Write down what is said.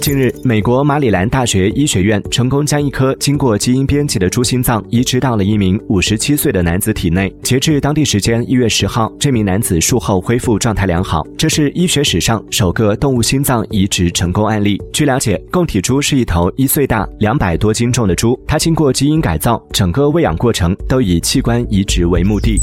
近日，美国马里兰大学医学院成功将一颗经过基因编辑的猪心脏移植到了一名五十七岁的男子体内。截至当地时间一月十号，这名男子术后恢复状态良好。这是医学史上首个动物心脏移植成功案例。据了解，供体猪是一头一岁大、两百多斤重的猪，它经过基因改造，整个喂养过程都以器官移植为目的。